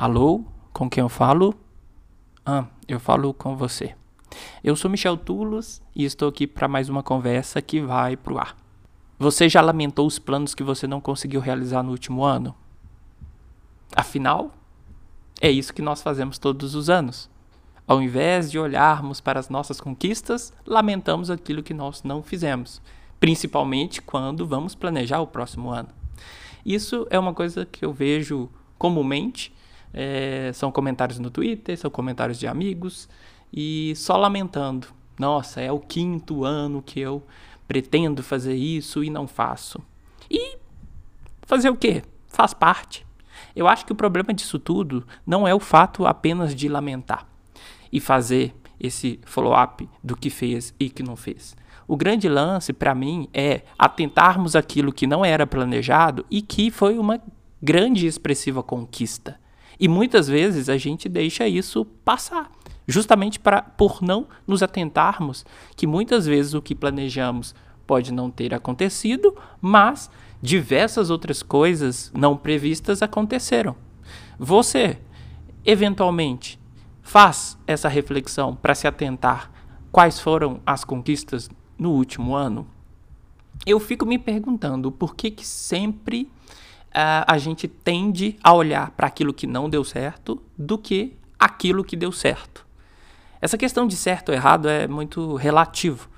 Alô? Com quem eu falo? Ah, eu falo com você. Eu sou Michel Tulos e estou aqui para mais uma conversa que vai pro ar. Você já lamentou os planos que você não conseguiu realizar no último ano? Afinal, é isso que nós fazemos todos os anos. Ao invés de olharmos para as nossas conquistas, lamentamos aquilo que nós não fizemos, principalmente quando vamos planejar o próximo ano. Isso é uma coisa que eu vejo comumente. É, são comentários no Twitter, são comentários de amigos e só lamentando. Nossa, é o quinto ano que eu pretendo fazer isso e não faço. E fazer o quê? Faz parte. Eu acho que o problema disso tudo não é o fato apenas de lamentar e fazer esse follow-up do que fez e que não fez. O grande lance para mim é atentarmos aquilo que não era planejado e que foi uma grande e expressiva conquista. E muitas vezes a gente deixa isso passar, justamente pra, por não nos atentarmos que muitas vezes o que planejamos pode não ter acontecido, mas diversas outras coisas não previstas aconteceram. Você, eventualmente, faz essa reflexão para se atentar quais foram as conquistas no último ano, eu fico me perguntando por que, que sempre a gente tende a olhar para aquilo que não deu certo do que aquilo que deu certo. Essa questão de certo ou errado é muito relativo,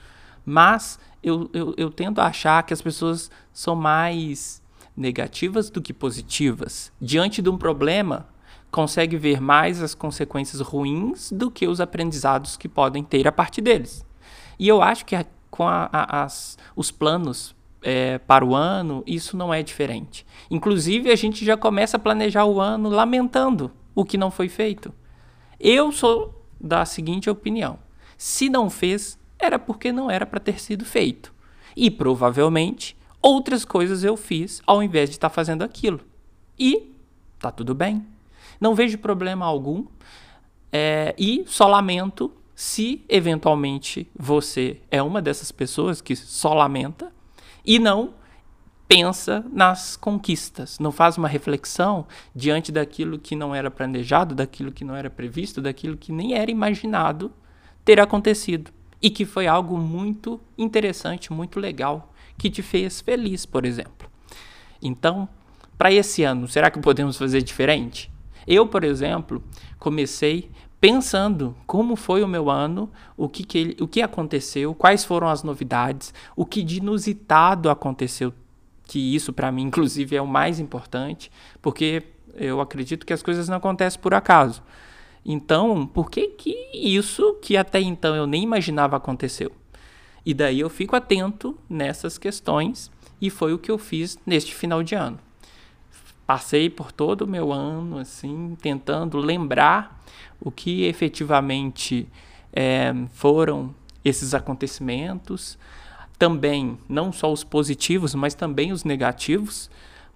mas eu, eu, eu tendo a achar que as pessoas são mais negativas do que positivas. Diante de um problema, consegue ver mais as consequências ruins do que os aprendizados que podem ter a partir deles. E eu acho que com a, a, as, os planos é, para o ano, isso não é diferente. Inclusive, a gente já começa a planejar o ano lamentando o que não foi feito. Eu sou da seguinte opinião: se não fez, era porque não era para ter sido feito. E provavelmente outras coisas eu fiz ao invés de estar tá fazendo aquilo. E tá tudo bem. Não vejo problema algum. É, e só lamento se eventualmente você é uma dessas pessoas que só lamenta e não pensa nas conquistas, não faz uma reflexão diante daquilo que não era planejado, daquilo que não era previsto, daquilo que nem era imaginado ter acontecido e que foi algo muito interessante, muito legal, que te fez feliz, por exemplo. Então, para esse ano, será que podemos fazer diferente? Eu, por exemplo, comecei pensando como foi o meu ano, o que, que, ele, o que aconteceu, quais foram as novidades, o que de inusitado aconteceu, que isso para mim, inclusive, é o mais importante, porque eu acredito que as coisas não acontecem por acaso. Então, por que, que isso que até então eu nem imaginava aconteceu? E daí eu fico atento nessas questões e foi o que eu fiz neste final de ano. Passei por todo o meu ano assim, tentando lembrar o que efetivamente é, foram esses acontecimentos, também não só os positivos, mas também os negativos,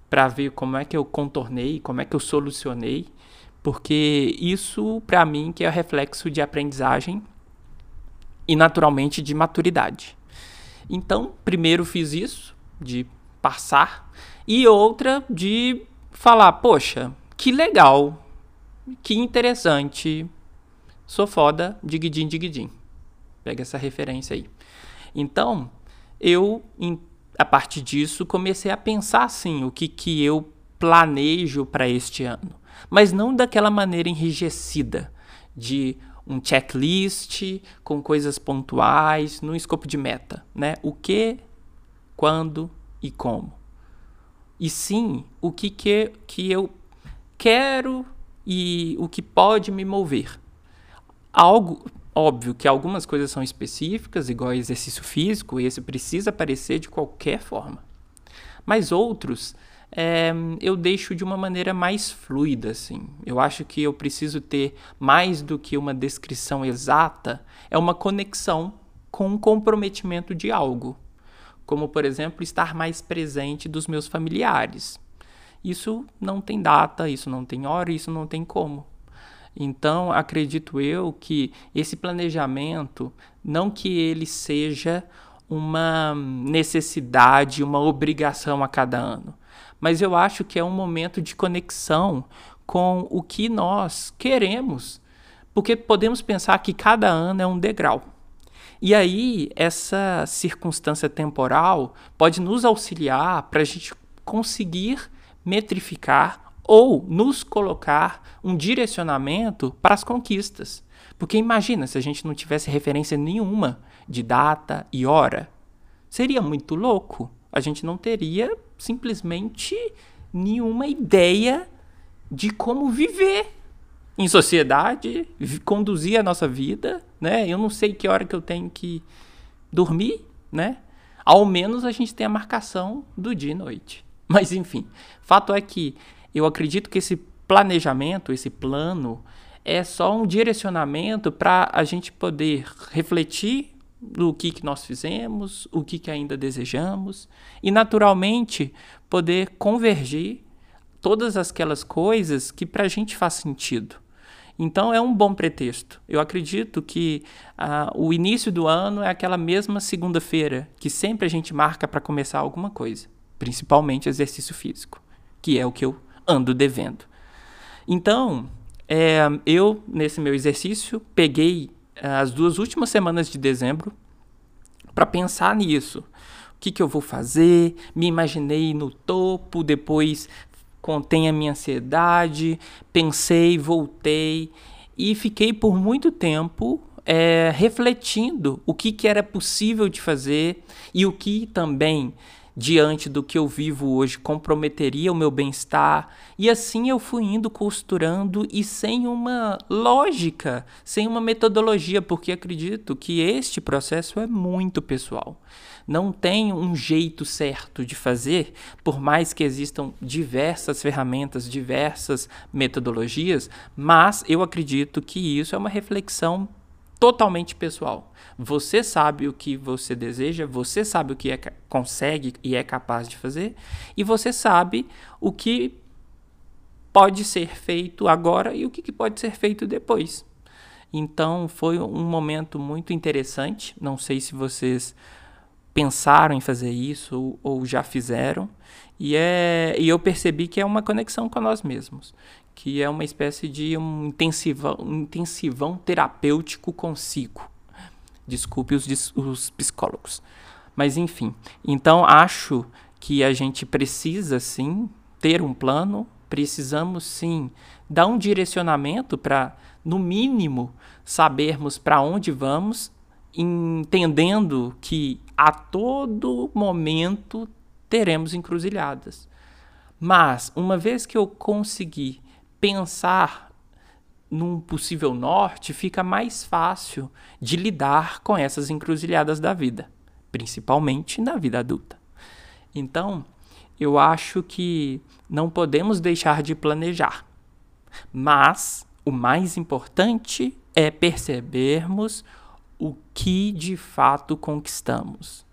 para ver como é que eu contornei, como é que eu solucionei, porque isso para mim que é reflexo de aprendizagem e naturalmente de maturidade. Então, primeiro fiz isso de passar e outra de falar, poxa, que legal, que interessante. Sou foda, digidin, digidin. Pega essa referência aí. Então, eu, a partir disso, comecei a pensar assim, o que, que eu planejo para este ano. Mas não daquela maneira enrijecida, de um checklist com coisas pontuais, no escopo de meta, né? O que, quando e como. E sim, o que, que, que eu quero e o que pode me mover. Algo óbvio que algumas coisas são específicas, igual exercício físico, e esse precisa aparecer de qualquer forma. Mas outros é, eu deixo de uma maneira mais fluida, assim. Eu acho que eu preciso ter mais do que uma descrição exata, é uma conexão com um comprometimento de algo. Como, por exemplo, estar mais presente dos meus familiares. Isso não tem data, isso não tem hora, isso não tem como. Então, acredito eu que esse planejamento, não que ele seja uma necessidade, uma obrigação a cada ano, mas eu acho que é um momento de conexão com o que nós queremos, porque podemos pensar que cada ano é um degrau. E aí, essa circunstância temporal pode nos auxiliar para a gente conseguir metrificar ou nos colocar um direcionamento para as conquistas. Porque imagina se a gente não tivesse referência nenhuma de data e hora. Seria muito louco. A gente não teria simplesmente nenhuma ideia de como viver em sociedade, conduzir a nossa vida, né? Eu não sei que hora que eu tenho que dormir, né? Ao menos a gente tem a marcação do dia e noite. Mas enfim, fato é que eu acredito que esse planejamento, esse plano, é só um direcionamento para a gente poder refletir no que, que nós fizemos, o que, que ainda desejamos e, naturalmente, poder convergir todas aquelas coisas que para a gente faz sentido. Então é um bom pretexto. Eu acredito que uh, o início do ano é aquela mesma segunda-feira que sempre a gente marca para começar alguma coisa, principalmente exercício físico, que é o que eu ando devendo. Então, é, eu, nesse meu exercício, peguei é, as duas últimas semanas de dezembro para pensar nisso. O que, que eu vou fazer? Me imaginei no topo, depois contém a minha ansiedade, pensei, voltei e fiquei por muito tempo é, refletindo o que, que era possível de fazer e o que também diante do que eu vivo hoje comprometeria o meu bem-estar. E assim eu fui indo costurando e sem uma lógica, sem uma metodologia, porque acredito que este processo é muito pessoal. Não tem um jeito certo de fazer, por mais que existam diversas ferramentas, diversas metodologias, mas eu acredito que isso é uma reflexão totalmente pessoal. Você sabe o que você deseja, você sabe o que é, consegue e é capaz de fazer, e você sabe o que pode ser feito agora e o que pode ser feito depois. Então foi um momento muito interessante. Não sei se vocês pensaram em fazer isso ou, ou já fizeram. E, é, e eu percebi que é uma conexão com nós mesmos que é uma espécie de um intensivão, um intensivão terapêutico consigo. Desculpe os, os psicólogos. Mas enfim, então acho que a gente precisa sim ter um plano, precisamos sim dar um direcionamento para, no mínimo, sabermos para onde vamos, entendendo que a todo momento teremos encruzilhadas. Mas, uma vez que eu conseguir pensar num possível norte, fica mais fácil de lidar com essas encruzilhadas da vida, principalmente na vida adulta. Então, eu acho que não podemos deixar de planejar, mas o mais importante é percebermos o que de fato conquistamos.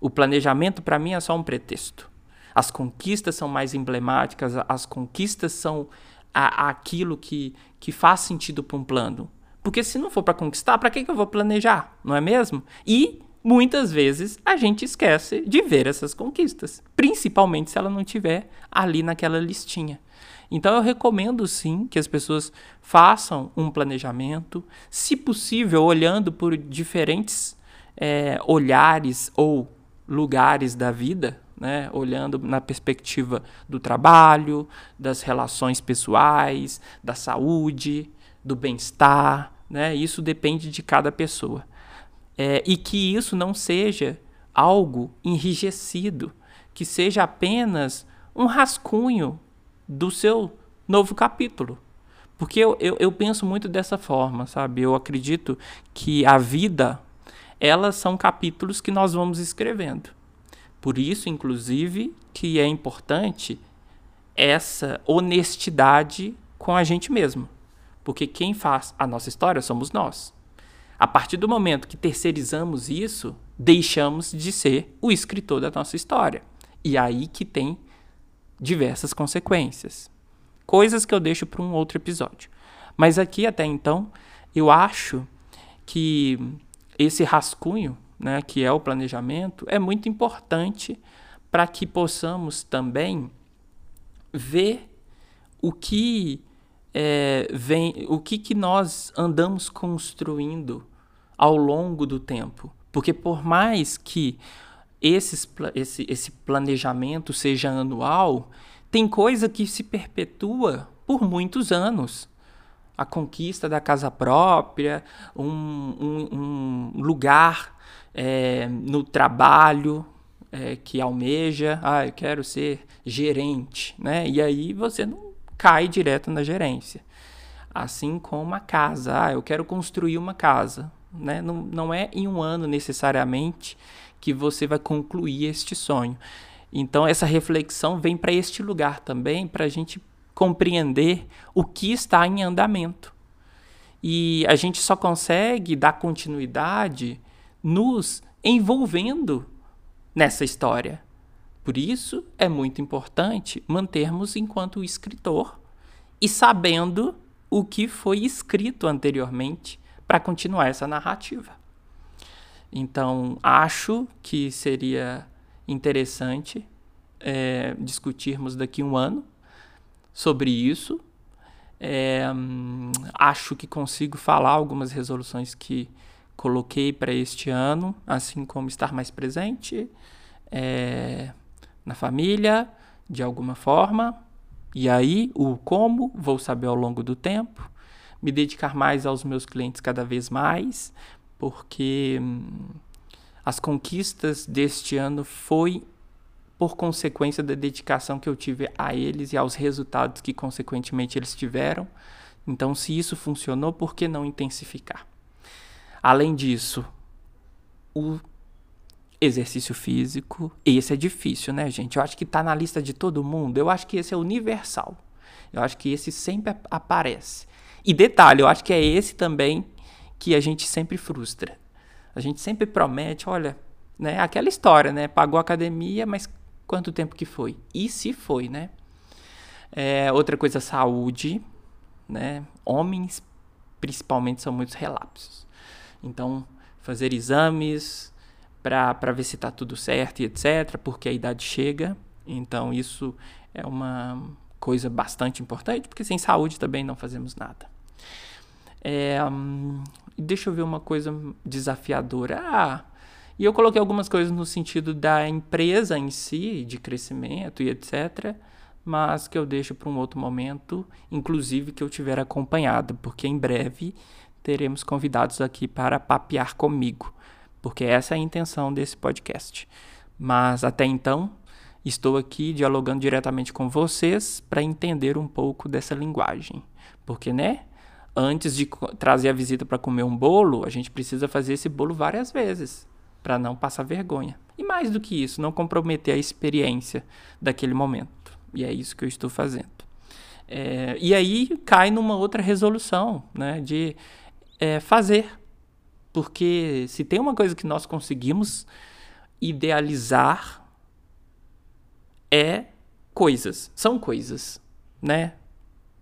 O planejamento, para mim, é só um pretexto. As conquistas são mais emblemáticas, as conquistas são a, aquilo que, que faz sentido para um plano. Porque se não for para conquistar, para que, que eu vou planejar? Não é mesmo? E muitas vezes a gente esquece de ver essas conquistas, principalmente se ela não tiver ali naquela listinha. Então eu recomendo sim que as pessoas façam um planejamento, se possível, olhando por diferentes é, olhares ou lugares da vida, né? olhando na perspectiva do trabalho, das relações pessoais, da saúde, do bem-estar. Né? Isso depende de cada pessoa. É, e que isso não seja algo enrijecido, que seja apenas um rascunho do seu novo capítulo. Porque eu, eu, eu, penso muito dessa forma, sabe? Eu acredito que a vida, elas são capítulos que nós vamos escrevendo. Por isso, inclusive, que é importante essa honestidade com a gente mesmo. Porque quem faz a nossa história somos nós. A partir do momento que terceirizamos isso, deixamos de ser o escritor da nossa história. E aí que tem diversas consequências. Coisas que eu deixo para um outro episódio. Mas aqui até então, eu acho que esse rascunho né, que é o planejamento, é muito importante para que possamos também ver o que é, vem o que, que nós andamos construindo ao longo do tempo. Porque por mais que esses, esse, esse planejamento seja anual, tem coisa que se perpetua por muitos anos. A conquista da casa própria, um, um, um lugar é, no trabalho é, que almeja, ah, eu quero ser gerente, né? E aí você não cai direto na gerência. Assim como a casa, ah, eu quero construir uma casa, né? Não, não é em um ano necessariamente que você vai concluir este sonho. Então, essa reflexão vem para este lugar também, para a gente compreender o que está em andamento. E a gente só consegue dar continuidade nos envolvendo nessa história. Por isso é muito importante mantermos enquanto escritor e sabendo o que foi escrito anteriormente para continuar essa narrativa. Então, acho que seria interessante é, discutirmos daqui um ano sobre isso. É, acho que consigo falar algumas resoluções que coloquei para este ano, assim como estar mais presente é, na família, de alguma forma. E aí, o como, vou saber ao longo do tempo. Me dedicar mais aos meus clientes cada vez mais, porque hum, as conquistas deste ano foi por consequência da dedicação que eu tive a eles e aos resultados que consequentemente eles tiveram. Então, se isso funcionou, por que não intensificar? Além disso, o exercício físico, esse é difícil, né, gente? Eu acho que está na lista de todo mundo. Eu acho que esse é universal. Eu acho que esse sempre aparece. E detalhe, eu acho que é esse também que a gente sempre frustra. A gente sempre promete, olha, né, aquela história, né? Pagou a academia, mas quanto tempo que foi? E se foi, né? É, outra coisa, saúde, né? Homens, principalmente, são muitos relapsos. Então, fazer exames para ver se está tudo certo e etc., porque a idade chega. Então, isso é uma coisa bastante importante, porque sem saúde também não fazemos nada. É, hum, deixa eu ver uma coisa desafiadora. Ah, e eu coloquei algumas coisas no sentido da empresa em si, de crescimento e etc., mas que eu deixo para um outro momento, inclusive que eu tiver acompanhado, porque em breve teremos convidados aqui para papear comigo, porque essa é a intenção desse podcast. Mas até então, estou aqui dialogando diretamente com vocês para entender um pouco dessa linguagem. Porque, né? Antes de trazer a visita para comer um bolo, a gente precisa fazer esse bolo várias vezes para não passar vergonha. E mais do que isso, não comprometer a experiência daquele momento. E é isso que eu estou fazendo. É, e aí cai numa outra resolução, né, de é, fazer. Porque se tem uma coisa que nós conseguimos idealizar é coisas, são coisas, né?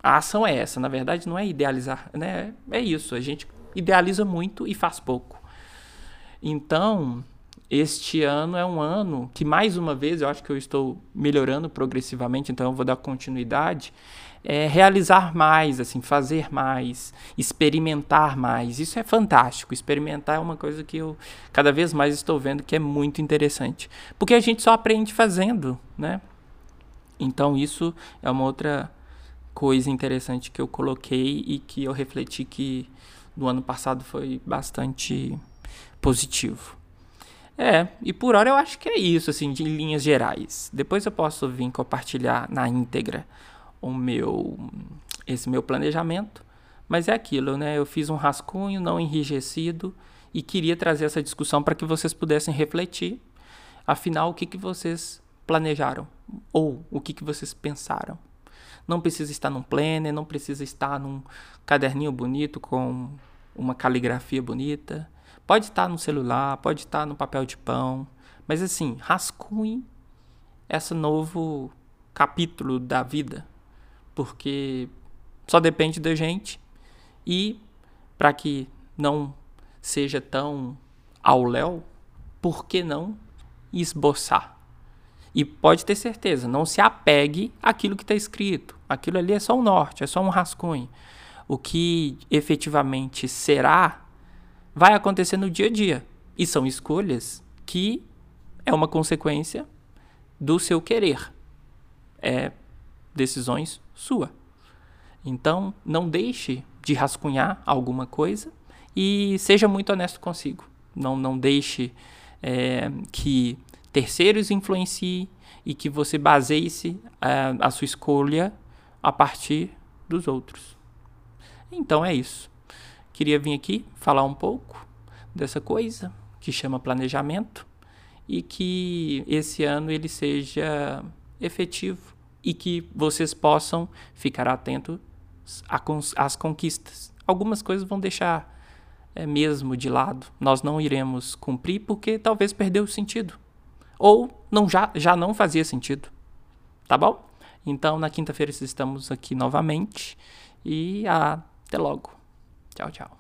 A ação é essa, na verdade não é idealizar, né? É isso, a gente idealiza muito e faz pouco. Então, este ano é um ano que mais uma vez eu acho que eu estou melhorando progressivamente, então eu vou dar continuidade é, realizar mais, assim, fazer mais, experimentar mais. Isso é fantástico. Experimentar é uma coisa que eu cada vez mais estou vendo que é muito interessante, porque a gente só aprende fazendo, né? Então isso é uma outra coisa interessante que eu coloquei e que eu refleti que no ano passado foi bastante positivo. É, e por hora eu acho que é isso, assim, de linhas gerais. Depois eu posso vir compartilhar na íntegra o meu esse meu planejamento, mas é aquilo, né? Eu fiz um rascunho não enrijecido e queria trazer essa discussão para que vocês pudessem refletir, afinal o que que vocês planejaram ou o que que vocês pensaram. Não precisa estar num planner, não precisa estar num caderninho bonito com uma caligrafia bonita. Pode estar no celular, pode estar no papel de pão, mas assim, rascunhe esse novo capítulo da vida, porque só depende da gente e para que não seja tão ao léu, por que não esboçar? E pode ter certeza, não se apegue àquilo que está escrito. Aquilo ali é só um norte, é só um rascunho. O que efetivamente será vai acontecer no dia a dia. E são escolhas que é uma consequência do seu querer. É decisões sua. Então, não deixe de rascunhar alguma coisa e seja muito honesto consigo. Não, não deixe é, que terceiros influenciem e que você baseie-se é, a sua escolha a partir dos outros. Então é isso. Queria vir aqui falar um pouco dessa coisa que chama planejamento e que esse ano ele seja efetivo e que vocês possam ficar atentos às conquistas. Algumas coisas vão deixar é, mesmo de lado. Nós não iremos cumprir porque talvez perdeu o sentido. Ou não já, já não fazia sentido. Tá bom? Então, na quinta-feira estamos aqui novamente. E até logo. Tchau, tchau.